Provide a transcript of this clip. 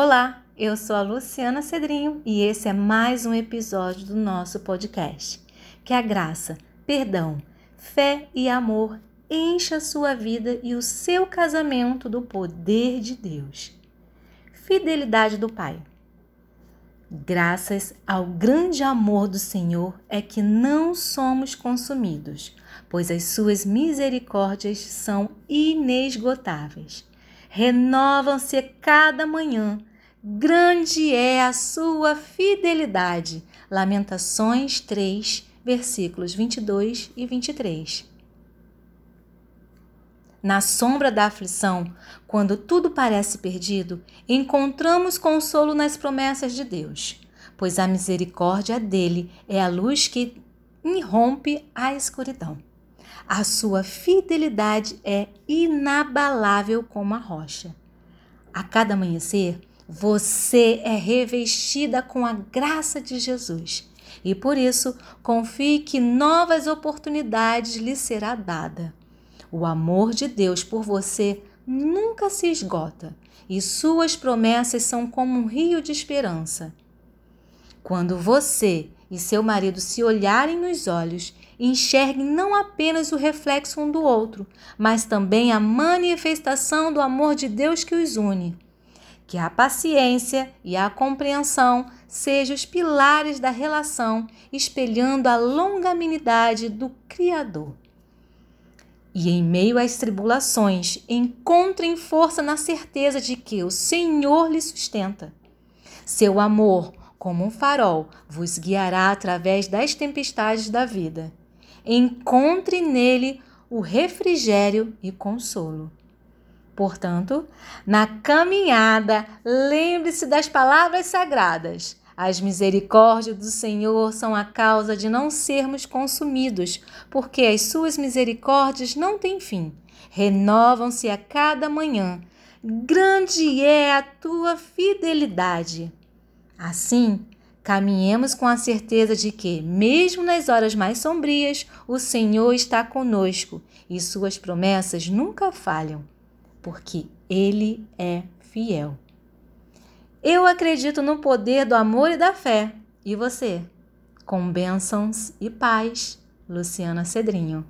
Olá, eu sou a Luciana Cedrinho e esse é mais um episódio do nosso podcast. Que a graça, perdão, fé e amor encha a sua vida e o seu casamento do poder de Deus. Fidelidade do Pai. Graças ao grande amor do Senhor é que não somos consumidos, pois as suas misericórdias são inesgotáveis. Renovam-se cada manhã Grande é a sua fidelidade. Lamentações 3, versículos 22 e 23. Na sombra da aflição, quando tudo parece perdido, encontramos consolo nas promessas de Deus, pois a misericórdia dele é a luz que irrompe a escuridão. A sua fidelidade é inabalável como a rocha. A cada amanhecer, você é revestida com a graça de Jesus e por isso confie que novas oportunidades lhe será dada. O amor de Deus por você nunca se esgota e suas promessas são como um rio de esperança. Quando você e seu marido se olharem nos olhos, enxerguem não apenas o reflexo um do outro, mas também a manifestação do amor de Deus que os une que a paciência e a compreensão sejam os pilares da relação, espelhando a longanimidade do Criador. E em meio às tribulações, encontrem força na certeza de que o Senhor lhe sustenta. Seu amor, como um farol, vos guiará através das tempestades da vida. Encontre nele o refrigério e consolo. Portanto, na caminhada, lembre-se das palavras sagradas. As misericórdias do Senhor são a causa de não sermos consumidos, porque as suas misericórdias não têm fim. Renovam-se a cada manhã. Grande é a tua fidelidade. Assim, caminhemos com a certeza de que, mesmo nas horas mais sombrias, o Senhor está conosco e suas promessas nunca falham porque Ele é fiel. Eu acredito no poder do amor e da fé. E você? Com bênçãos e paz, Luciana Cedrinho.